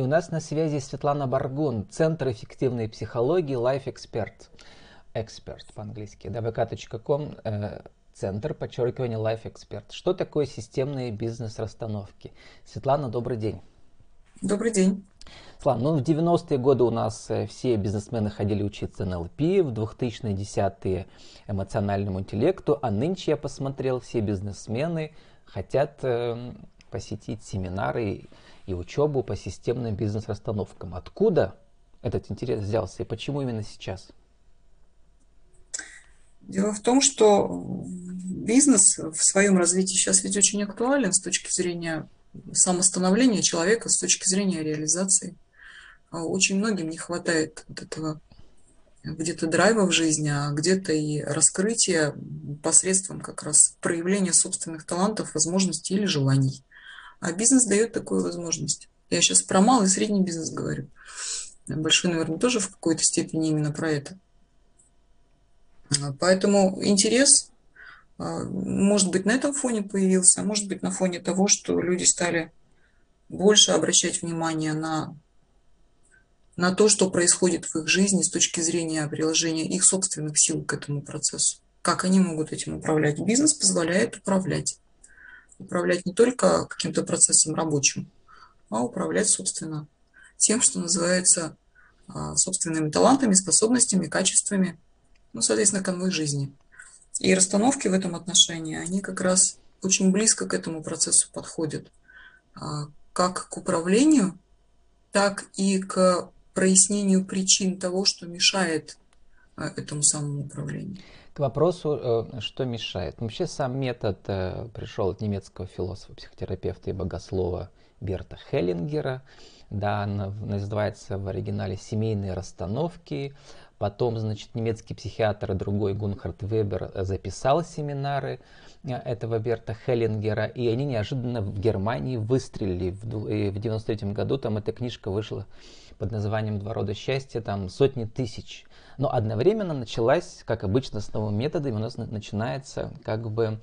И у нас на связи Светлана Баргун, Центр эффективной психологии Life Expert. Expert по-английски. dvk.com, э, Центр, подчеркивание Life Expert. Что такое системные бизнес-расстановки? Светлана, добрый день. Добрый день. Слава, ну в 90-е годы у нас э, все бизнесмены ходили учиться на ЛП, в 2000-е, 10-е эмоциональному интеллекту, а нынче я посмотрел, все бизнесмены хотят э, посетить семинары и учебу по системным бизнес-расстановкам. Откуда этот интерес взялся и почему именно сейчас? Дело в том, что бизнес в своем развитии сейчас ведь очень актуален с точки зрения самостановления человека, с точки зрения реализации. А очень многим не хватает вот этого где-то драйва в жизни, а где-то и раскрытия посредством как раз проявления собственных талантов, возможностей или желаний. А бизнес дает такую возможность. Я сейчас про малый и средний бизнес говорю. Большой, наверное, тоже в какой-то степени именно про это. Поэтому интерес, а, может быть, на этом фоне появился, а может быть, на фоне того, что люди стали больше обращать внимание на, на то, что происходит в их жизни с точки зрения приложения их собственных сил к этому процессу. Как они могут этим управлять? Бизнес позволяет управлять управлять не только каким-то процессом рабочим, а управлять, собственно, тем, что называется а, собственными талантами, способностями, качествами, ну, соответственно, конвой жизни. И расстановки в этом отношении, они как раз очень близко к этому процессу подходят, а, как к управлению, так и к прояснению причин того, что мешает а, этому самому управлению. Вопросу, э, что мешает. Вообще сам метод э, пришел от немецкого философа, психотерапевта и богослова Берта Хеллингера. Да, называется в оригинале «Семейные расстановки». Потом, значит, немецкий психиатр, другой Гунхард Вебер записал семинары э, этого Берта Хеллингера, и они неожиданно в Германии выстрелили. В 1993 году там эта книжка вышла под названием «Два рода счастья», там сотни тысяч но одновременно началась, как обычно, с новыми методами, у нас начинается как бы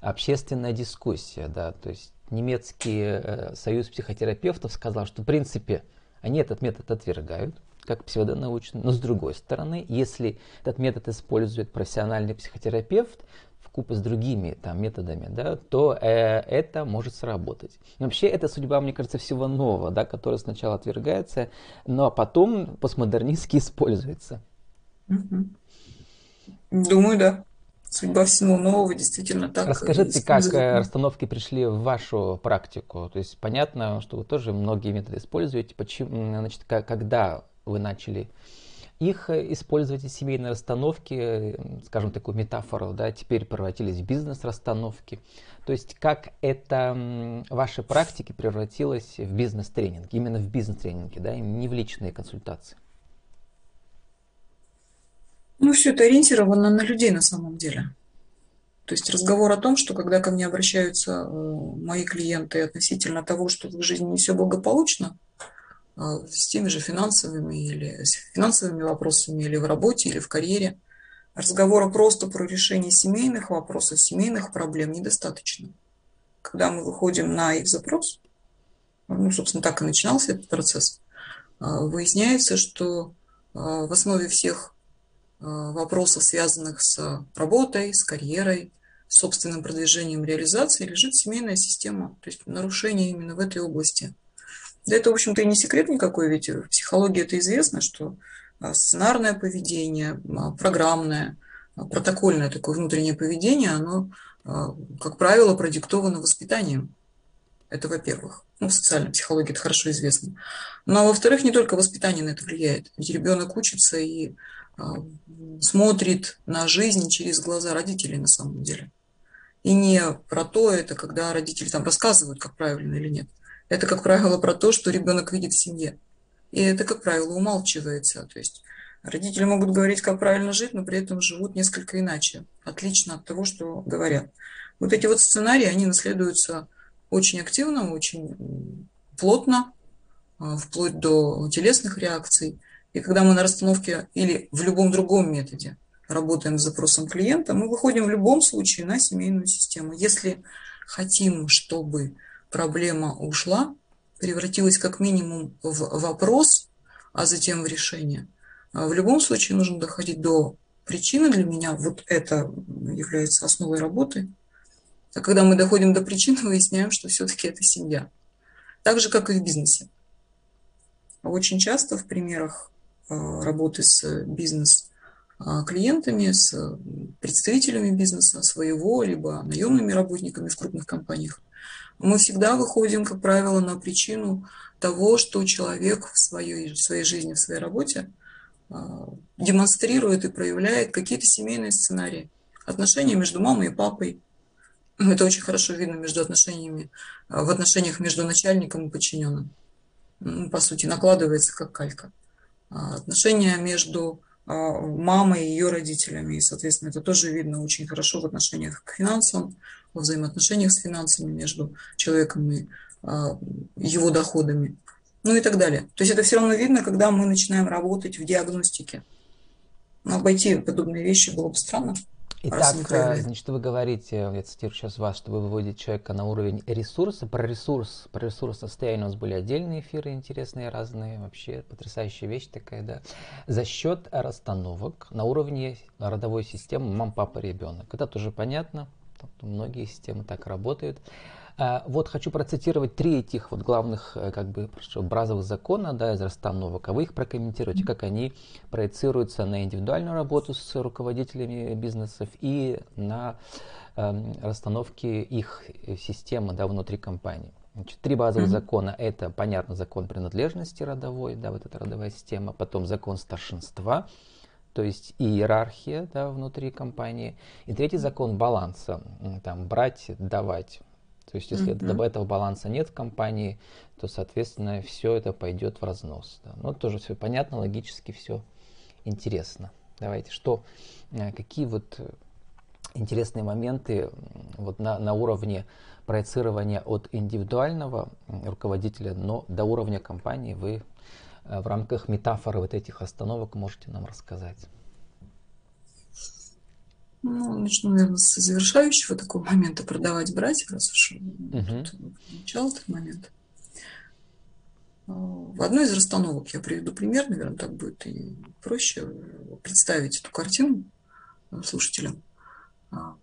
общественная дискуссия, да, то есть немецкий э, союз психотерапевтов сказал, что в принципе они этот метод отвергают, как псевдонаучный, но с другой стороны, если этот метод использует профессиональный психотерапевт, купе с другими там, методами, да, то э, это может сработать. Но вообще это судьба, мне кажется, всего нового, да, которое сначала отвергается, но потом постмодернистски используется. Думаю, да. Судьба всего нового действительно так. Расскажите, как э, расстановки пришли в вашу практику? То есть понятно, что вы тоже многие методы используете. Почему, значит, когда вы начали их использовать из семейной расстановки, скажем такую метафору, да, теперь превратились в бизнес-расстановки. То есть как это ваши практики превратилось в бизнес-тренинг, именно в бизнес-тренинге, да, не в личные консультации? Все это ориентировано на людей на самом деле. То есть разговор о том, что когда ко мне обращаются э, мои клиенты относительно того, что в их жизни не все благополучно, э, с теми же финансовыми или с финансовыми вопросами, или в работе, или в карьере, разговора просто про решение семейных вопросов, семейных проблем недостаточно. Когда мы выходим на их запрос, ну, собственно, так и начинался этот процесс, э, выясняется, что в основе всех вопросов, связанных с работой, с карьерой, с собственным продвижением реализации, лежит семейная система, то есть нарушение именно в этой области. Да это, в общем-то, и не секрет никакой, ведь в психологии это известно, что э, сценарное поведение, э, программное, протокольное такое внутреннее поведение, оно, как правило, продиктовано воспитанием. Это во-первых. Ну, в социальной психологии это хорошо известно. Но, а во-вторых, не только воспитание на это влияет. Ведь ребенок учится и а, смотрит на жизнь через глаза родителей на самом деле. И не про то, это когда родители там рассказывают, как правильно или нет. Это, как правило, про то, что ребенок видит в семье. И это, как правило, умалчивается. То есть родители могут говорить, как правильно жить, но при этом живут несколько иначе, отлично от того, что говорят. Вот эти вот сценарии, они наследуются очень активно, очень плотно, а, вплоть до телесных реакций – и когда мы на расстановке или в любом другом методе работаем с запросом клиента, мы выходим в любом случае на семейную систему. Если хотим, чтобы проблема ушла, превратилось как минимум в вопрос, а затем в решение, а в любом случае нужно доходить до причины для меня. Вот это является основой работы. А когда мы доходим до причины, выясняем, что все-таки это семья. Так же, как и в бизнесе. Очень часто в примерах работы с бизнес-клиентами, с представителями бизнеса своего, либо наемными работниками в крупных компаниях, мы всегда выходим, как правило, на причину того, что человек в своей, в своей жизни, в своей работе а, демонстрирует и проявляет какие-то семейные сценарии. Отношения между мамой и папой. Это очень хорошо видно между отношениями, а, в отношениях между начальником и подчиненным. Ну, по сути, накладывается как калька. А, отношения между мамой и ее родителями. И, соответственно, это тоже видно очень хорошо в отношениях к финансам, во взаимоотношениях с финансами между человеком и а, его доходами, ну и так далее. То есть это все равно видно, когда мы начинаем работать в диагностике. Но обойти подобные вещи было бы странно. Итак, э, значит, вы говорите, я цитирую сейчас вас, что вы выводите человека на уровень ресурса. Про ресурс, про ресурс состояния у нас были отдельные эфиры интересные, разные, вообще потрясающая вещь такая, да. За счет расстановок на уровне родовой системы мам, папа, ребенок. Это тоже понятно, многие системы так работают. А, вот хочу процитировать три этих вот главных э, как бы базовых закона да, из расстановок, а вы их прокомментируете, как они проецируются на индивидуальную работу с руководителями бизнесов и на э, расстановки их системы да, внутри компании. Значит, три базовых mm-hmm. закона. Это, понятно, закон принадлежности родовой, да, вот эта родовая система, потом закон старшинства, то есть иерархия да, внутри компании. И третий закон баланса, там, брать, давать. То есть, если mm-hmm. этого баланса нет в компании, то, соответственно, все это пойдет в разнос. Да. Ну, тоже все понятно, логически все интересно. Давайте, что, э, какие вот интересные моменты вот на, на уровне проецирования от индивидуального руководителя, но до уровня компании вы э, в рамках метафоры вот этих остановок можете нам рассказать. Ну, начну, наверное, с завершающего такого момента продавать брать, раз уж uh-huh. начал этот момент. А, в одной из расстановок я приведу пример, наверное, так будет и проще представить эту картину слушателям. А,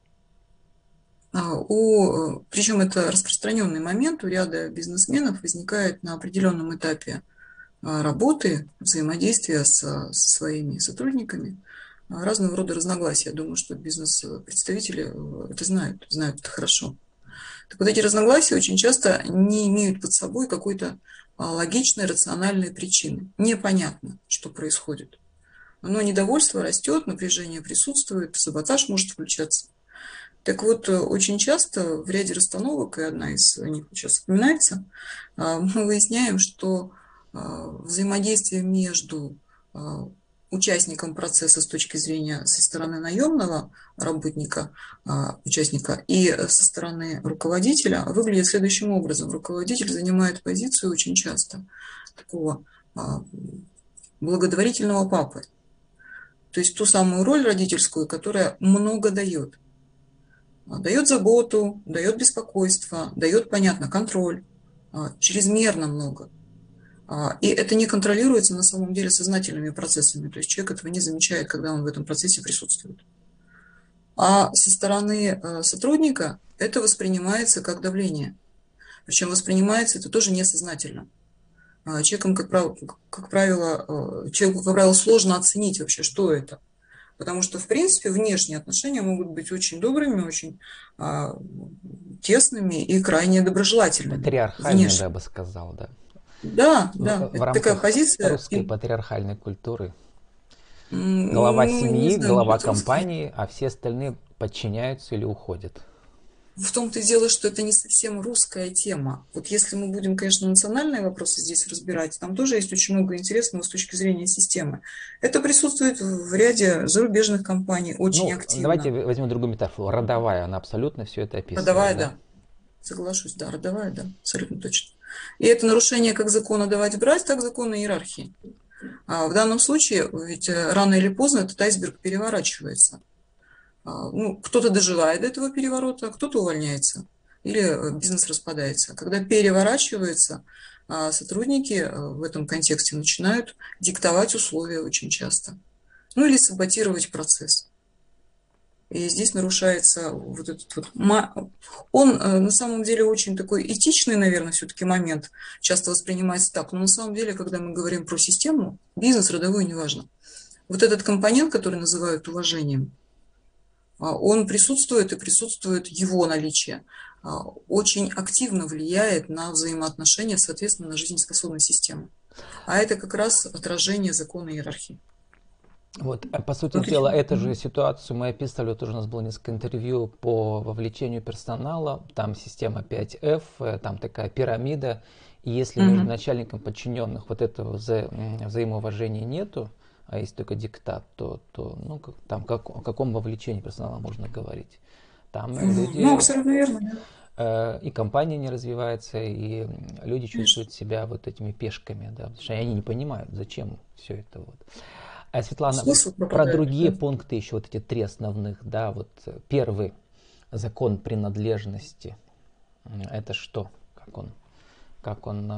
а, у, причем это распространенный момент у ряда бизнесменов возникает на определенном этапе работы, взаимодействия со, со своими сотрудниками – разного рода разногласия. Я думаю, что бизнес-представители э, это знают, знают это хорошо. Так вот эти разногласия очень часто не имеют под собой какой-то а, логичной, рациональной причины. Непонятно, что происходит. Но недовольство растет, напряжение присутствует, саботаж может включаться. Так вот, э, очень часто в ряде расстановок, и одна из них сейчас вспоминается, а, мы выясняем, что а, взаимодействие между участником процесса с точки зрения со стороны наемного работника, а, участника, и со стороны руководителя выглядит следующим образом. Руководитель занимает позицию очень часто такого а, благотворительного папы. То есть ту самую роль родительскую, которая много дает. А, дает заботу, дает беспокойство, дает, понятно, контроль, чрезмерно много – и это не контролируется на самом деле сознательными процессами. То есть человек этого не замечает, когда он в этом процессе присутствует. А со стороны э, сотрудника это воспринимается как давление. Причем воспринимается это тоже несознательно. А, человеком, как правило, как правило, э, человеку, как правило, сложно оценить вообще, что это. Потому что, в принципе, внешние отношения могут быть очень добрыми, очень а, тесными и крайне доброжелательными. Патриархальными, я бы сказал, да. Да, да, в, это такая позиция. Русской патриархальной культуры. Глава ну, семьи, знаю, глава компании, а все остальные подчиняются или уходят. В том-то и дело, что это не совсем русская тема. Вот если мы будем, конечно, национальные вопросы здесь разбирать, там тоже есть очень много интересного с точки зрения системы. Это присутствует в ряде зарубежных компаний очень ну, активно. Давайте возьмем другую метафору. Родовая, она абсолютно все это описывает. Родовая, да. да. Соглашусь, да, родовая, да, абсолютно точно. И это нарушение как закона давать брать, так закона иерархии. А в данном случае, ведь э, рано или поздно этот айсберг переворачивается. А, ну, кто-то доживает до этого переворота, кто-то увольняется или э, бизнес распадается. Когда переворачивается, а сотрудники э, в этом контексте начинают диктовать условия очень часто. Ну или саботировать процесс. И здесь нарушается вот этот вот... Он э, на самом деле очень такой этичный, наверное, все-таки момент. Часто воспринимается так. Но на самом деле, когда мы говорим про систему, бизнес, родовой, неважно. Вот этот компонент, который называют уважением, а, он присутствует и присутствует его наличие. А, очень активно влияет на взаимоотношения, соответственно, на жизнеспособность системы. А это как раз отражение закона иерархии. Вот, а по сути Отлично. дела, эту же ситуацию мы описывали, тоже у нас было несколько интервью по вовлечению персонала, там система 5F, э, там такая пирамида, и если угу. между начальником подчиненных вот этого вза взаимоуважения нету, а есть только диктат, то, то ну, как, там как, о каком вовлечении персонала можно говорить? Там люди... Ну, абсолютно верно, да э, и компания не развивается, и люди чувствуют себя вот этими пешками, да, потому что они не понимают, зачем все это вот. А, Светлана, про другие пункты еще, вот эти три основных, да, вот первый закон принадлежности, это что, как он, как он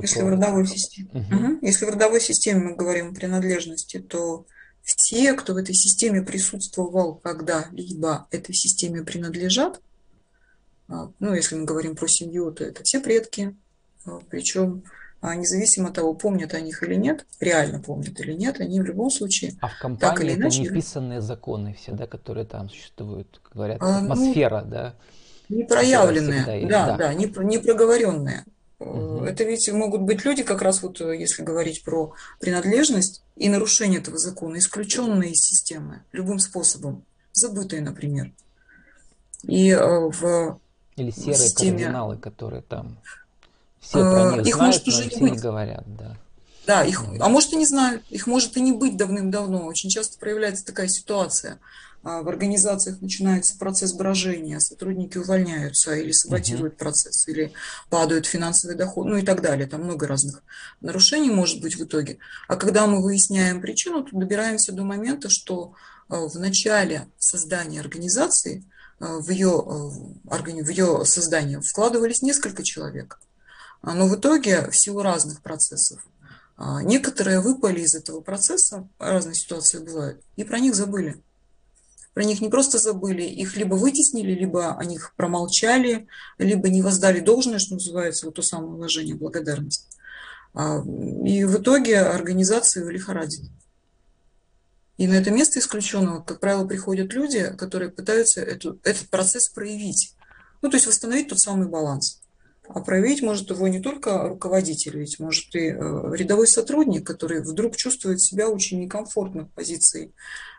Если в родовой системе, угу. Угу. если в родовой системе мы говорим о принадлежности, то все, кто в этой системе присутствовал когда-либо этой системе принадлежат, а, ну, если мы говорим про семью, то это все предки, а, причем независимо от того, помнят о них или нет, реально помнят или нет, они в любом случае. А в компании так или это иначе, неписанные законы все, да, которые там существуют, говорят, а, ну, атмосфера, ну, да. Не проявленные, да, да, да, не, не проговоренные. Угу. Это ведь могут быть люди, как раз вот если говорить про принадлежность и нарушение этого закона, исключенные из системы любым способом, забытые, например. И э, в или серые системе... кардиналы, которые там все про них их знают, может уже не, быть. говорят, да. Да, их, а может и не знают, их может и не быть давным-давно. Очень часто проявляется такая ситуация. А, в организациях начинается процесс брожения, сотрудники увольняются или саботируют uh-huh. процесс, или падают финансовые доходы, ну и так далее. Там много разных нарушений может быть в итоге. А когда мы выясняем причину, то добираемся до момента, что а, в начале создания организации, а, в ее, в ее создание вкладывались несколько человек. А, но в итоге в силу разных процессов а, некоторые выпали из этого процесса, разные ситуации бывают, и про них забыли. Про них не просто забыли, их либо вытеснили, либо о них промолчали, либо не воздали должное, что называется, вот то самое уважение, благодарность. А, и в итоге организацию лихорадит. И на это место исключенного, как правило, приходят люди, которые пытаются эту, этот процесс проявить. Ну, то есть восстановить тот самый баланс. А проявить может его не только руководитель, ведь может и э, рядовой сотрудник, который вдруг чувствует себя очень некомфортно в позиции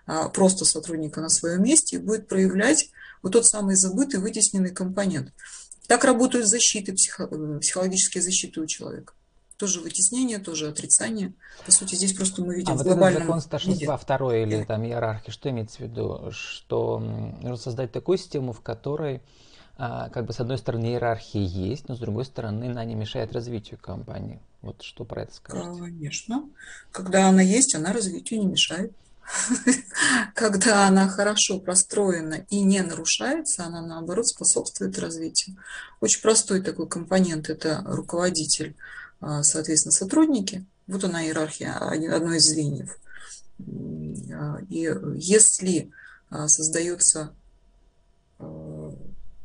а, просто сотрудника на своем месте и будет проявлять вот тот самый забытый, вытесненный компонент. Так работают защиты, психо- э, психологические защиты у человека. Тоже вытеснение, тоже отрицание. По сути, здесь просто мы видим а в вот глобальном закон старшинства второй или там иерархии, что имеется в виду? Что нужно создать такую систему, в которой как бы с одной стороны иерархия есть, но с другой стороны она не мешает развитию компании. Вот что про это скажете? Конечно. Когда она есть, она развитию не мешает. Когда она хорошо простроена и не нарушается, она наоборот способствует развитию. Очень простой такой компонент – это руководитель, а, соответственно, сотрудники. Вот она иерархия, одно из звеньев. А, и если создается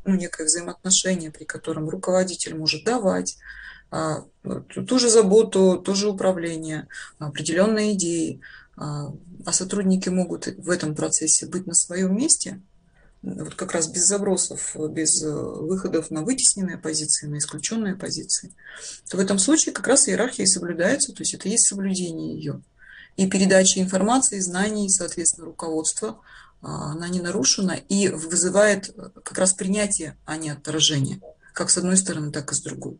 ну, некое взаимоотношение, при котором руководитель может давать а, ту же заботу, то же управление, определенные идеи, а, а сотрудники могут в этом процессе быть на своем месте, вот как раз без забросов, без э, выходов на вытесненные позиции, на исключенные позиции, то в этом случае как раз иерархия соблюдается, то есть это есть соблюдение ее. И передача информации, знаний, соответственно, руководства она не нарушена и вызывает э, как раз принятие, а не отторжение, как с одной стороны, так и с другой.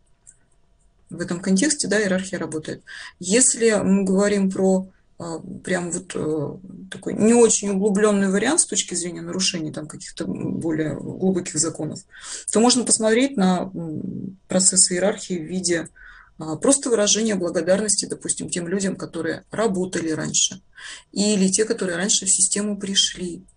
В этом контексте, да, иерархия работает. Если мы говорим про а, прям вот э, такой не очень углубленный вариант с точки зрения нарушений там каких-то более глубоких законов, то можно посмотреть на процессы иерархии в виде а, просто выражения благодарности, допустим, тем людям, которые работали раньше, или те, которые раньше в систему пришли, А,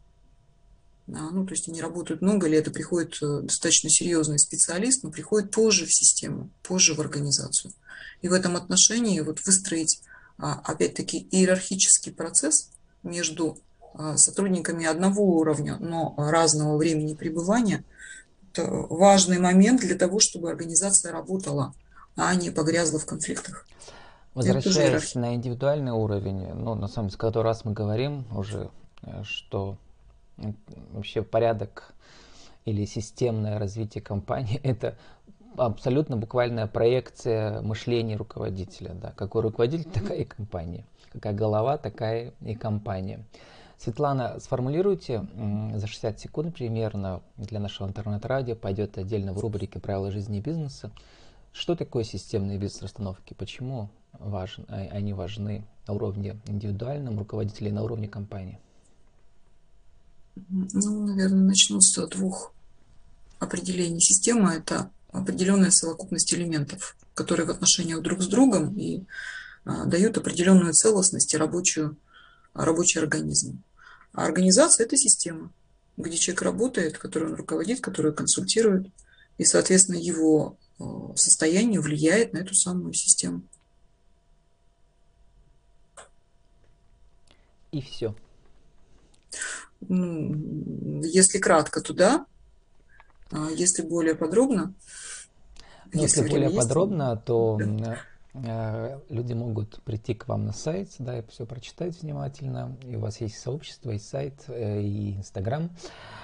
ну, то есть они работают много лет, и приходит э, достаточно серьезный специалист, но приходит позже в систему, позже в организацию. И в этом отношении вот выстроить, а, опять-таки, иерархический процесс между а, сотрудниками одного уровня, но разного времени пребывания, это важный момент для того, чтобы организация работала, а не погрязла в конфликтах. Возвращаясь на индивидуальный уровень, ну, на самом деле, который раз мы говорим уже, э, что вообще порядок или системное развитие компании – это абсолютно буквальная проекция мышления руководителя. Да. Какой руководитель, такая и компания. Какая голова, такая и компания. Светлана, сформулируйте за 60 секунд примерно для нашего интернет-радио, пойдет отдельно в рубрике «Правила жизни и бизнеса». Что такое системные бизнес-расстановки? Почему важен, а, они важны на уровне индивидуальном руководителя и на уровне компании? Ну, наверное, начну с двух определений. Система – это определенная совокупность элементов, которые в отношениях друг с другом и а, дают определенную целостность и рабочую, рабочий организм. А организация – это система, где человек работает, который он руководит, который консультирует, и, соответственно, его а, состояние влияет на эту самую систему. И все. Ну, если кратко, то да. А если более подробно. Ну, если, если более есть, подробно, то да. Э, люди могут прийти к вам на сайт, да, и все прочитать внимательно. И у вас есть сообщество, и сайт, э, и Инстаграм.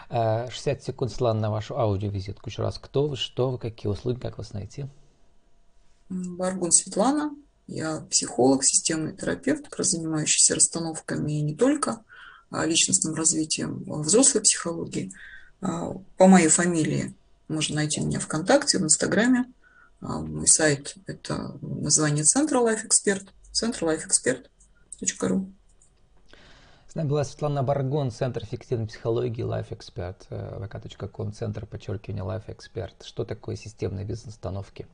60 э, секунд, Слан, на вашу аудиовизитку. Еще раз, кто вы, что вы, какие услуги, как вас найти? Баргун Светлана. Я психолог, системный терапевт, занимающийся расстановками и не только. А, личностным развитием взрослой психологии. А, по моей фамилии можно найти меня ВКонтакте, в Инстаграме. А, мой сайт – это название Центра Life Expert, centralifeexpert.ru. С нами была Светлана Баргон, Центр эффективной психологии Life Expert, э, vk.com, Центр подчеркивания Life Expert. Что такое системные бизнес-установки?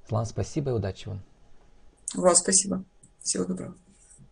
Светлана, спасибо и удачи вам. Вам спасибо. Всего доброго.